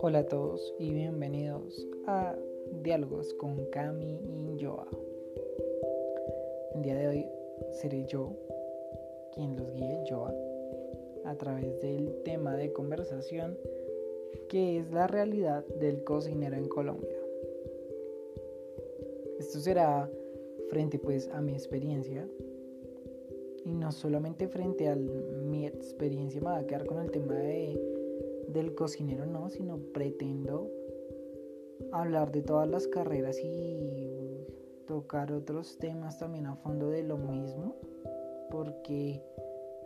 Hola a todos y bienvenidos a Diálogos con Cami y Joa. El día de hoy seré yo quien los guíe, Joa, a través del tema de conversación que es la realidad del cocinero en Colombia. Esto será frente pues a mi experiencia y no solamente frente a mi experiencia me va a quedar con el tema de, del cocinero, no, sino pretendo hablar de todas las carreras y tocar otros temas también a fondo de lo mismo, porque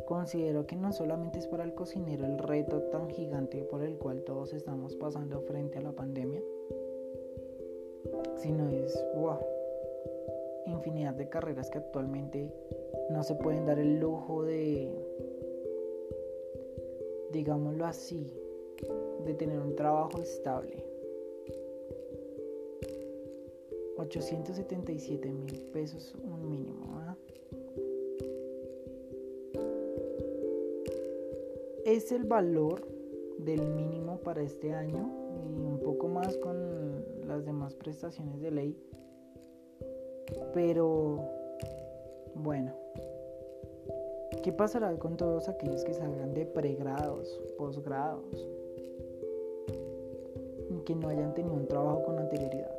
considero que no solamente es para el cocinero el reto tan gigante por el cual todos estamos pasando frente a la pandemia, sino es wow, infinidad de carreras que actualmente no se pueden dar el lujo de, digámoslo así, de tener un trabajo estable. 877 mil pesos un mínimo. ¿ah? Es el valor del mínimo para este año y un poco más con las demás prestaciones de ley. Pero bueno, ¿Qué pasará con todos aquellos que salgan de pregrados, posgrados, y que no hayan tenido un trabajo con anterioridad?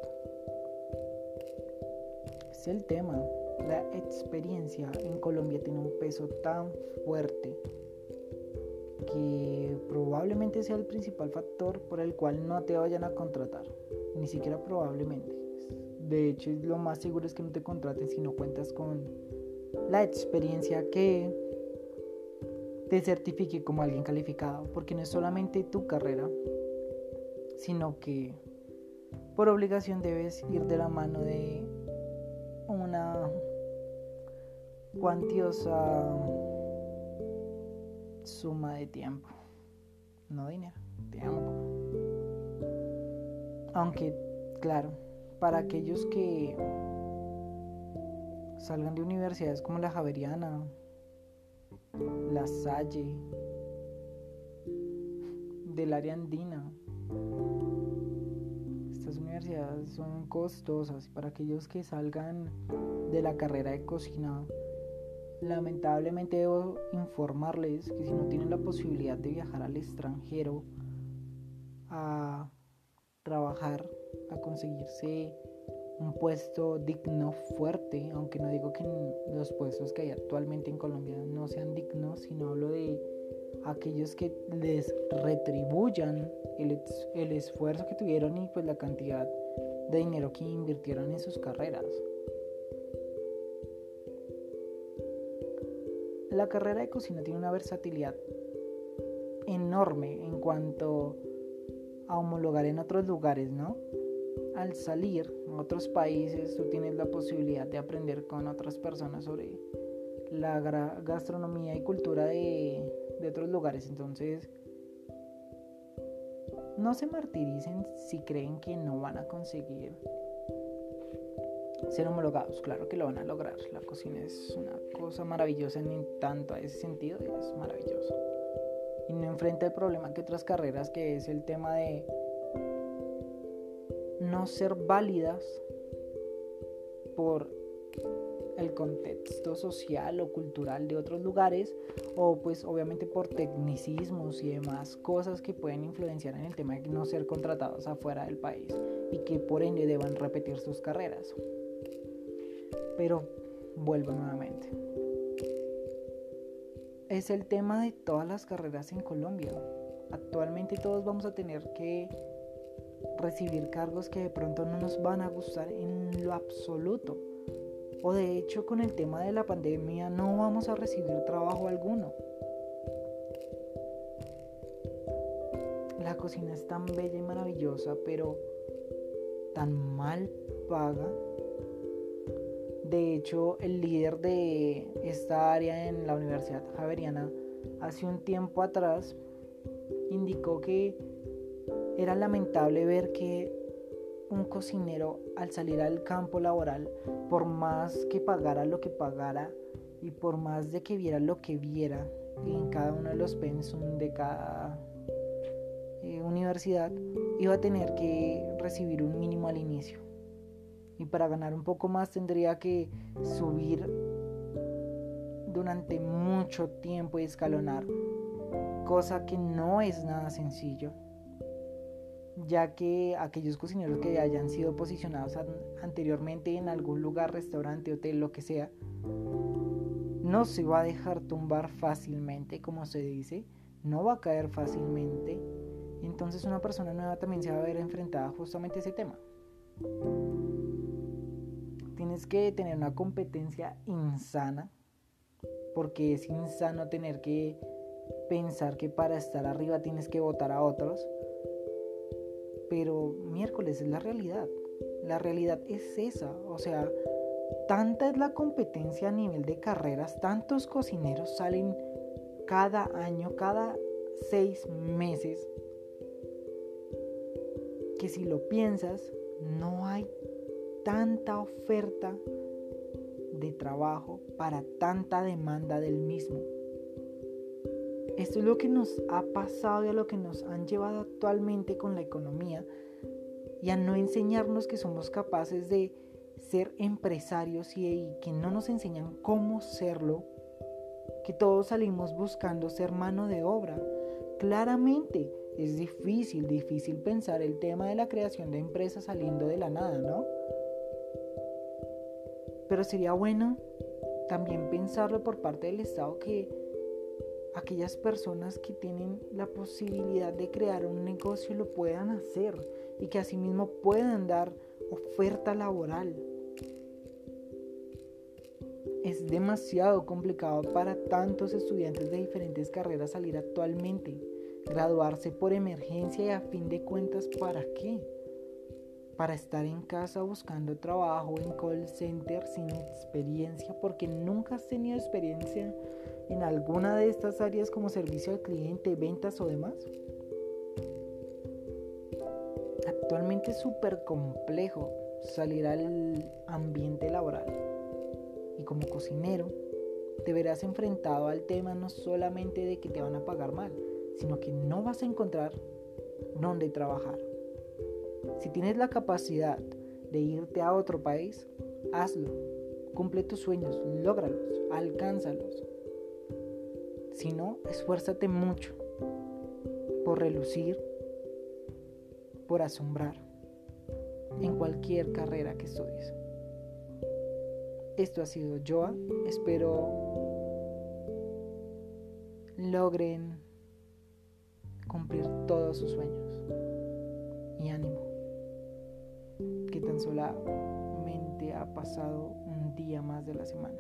Es el tema. La experiencia en Colombia tiene un peso tan fuerte que probablemente sea el principal factor por el cual no te vayan a contratar. Ni siquiera probablemente. De hecho, lo más seguro es que no te contraten si no cuentas con la experiencia que te certifique como alguien calificado, porque no es solamente tu carrera, sino que por obligación debes ir de la mano de una cuantiosa suma de tiempo, no dinero, tiempo. Aunque, claro, para aquellos que salgan de universidades como la Javeriana, la Salle, del área andina. Estas universidades son costosas para aquellos que salgan de la carrera de cocina. Lamentablemente debo informarles que si no tienen la posibilidad de viajar al extranjero a trabajar, a conseguirse un puesto digno, fuerte, aunque no digo que los puestos que hay actualmente en Colombia no sean dignos, sino hablo de aquellos que les retribuyan el, el esfuerzo que tuvieron y pues la cantidad de dinero que invirtieron en sus carreras. La carrera de cocina tiene una versatilidad enorme en cuanto a homologar en otros lugares, ¿no? Al salir a otros países tú tienes la posibilidad de aprender con otras personas sobre la gastronomía y cultura de, otros lugares. Entonces, no se martiricen si creen que no van a conseguir ser homologados. Claro que lo van a lograr. La cocina es una cosa maravillosa en tanto a ese sentido, es maravilloso. Y no enfrenta el problema que otras carreras, que es el tema de no ser válidas por el contexto social o cultural de otros lugares o pues obviamente por tecnicismos y demás cosas que pueden influenciar en el tema de no ser contratados afuera del país y que por ende deban repetir sus carreras. Pero vuelvo nuevamente. Es el tema de todas las carreras en Colombia. Actualmente todos vamos a tener que recibir cargos que de pronto no nos van a gustar en lo absoluto. O de hecho con el tema de la pandemia no vamos a recibir trabajo alguno. La cocina es tan bella y maravillosa, pero tan mal paga. De hecho, el líder de esta área en la Universidad Javeriana hace un tiempo atrás indicó que era lamentable ver que un cocinero al salir al campo laboral, por más que pagara lo que pagara, Y por más de que viera lo que viera en cada uno de los pensum de cada eh, universidad, iba a tener que recibir un mínimo al inicio. Y para ganar un poco más tendría que subir durante mucho tiempo y escalonar, cosa que no es nada sencillo, ya que aquellos cocineros que hayan sido posicionados anteriormente en algún lugar, restaurante, hotel, lo que sea, no se va a dejar tumbar fácilmente, como se dice, no va a caer fácilmente. Entonces una persona nueva también se va a ver enfrentada justamente a ese tema. Tienes que tener una competencia insana porque es insano tener que pensar que para estar arriba tienes que votar a otros. Pero miércoles es la realidad. La realidad es esa. O sea, tanta es la competencia a nivel de carreras, tantos cocineros salen cada año, cada seis meses, que si lo piensas, no hay tanta oferta de trabajo para tanta demanda del mismo. Esto es lo que nos ha pasado y a lo que nos han llevado actualmente con la economía y a no enseñarnos que somos capaces de ser empresarios y, que no nos enseñan cómo serlo, que todos salimos buscando ser mano de obra. Claramente es difícil, difícil pensar el tema de la creación de empresas saliendo de la nada, ¿no? Pero sería bueno también pensarlo por parte del Estado que aquellas personas que tienen la posibilidad de crear un negocio lo puedan hacer y que asimismo puedan dar oferta laboral. Es demasiado complicado para tantos estudiantes de diferentes carreras salir actualmente, graduarse por emergencia y a fin de cuentas, ¿para qué? para estar en casa buscando trabajo en call center sin experiencia porque nunca has tenido experiencia en alguna de estas áreas como servicio al cliente, ventas o demás. Actualmente es súper complejo salir al ambiente laboral y como cocinero te verás enfrentado al tema no solamente de que te van a pagar mal, sino que no vas a encontrar dónde trabajar. Si tienes la capacidad de irte a otro país, hazlo. Cumple tus sueños, lógralos, alcánzalos. Si no, esfuérzate mucho por relucir, por asombrar en cualquier carrera que estudies. Esto ha sido Joa. Espero logren cumplir todos sus sueños. Y ánimo tan solamente ha pasado un día más de la semana.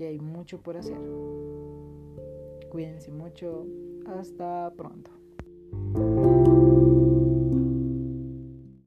Y hay mucho por hacer. Cuídense mucho. Hasta pronto.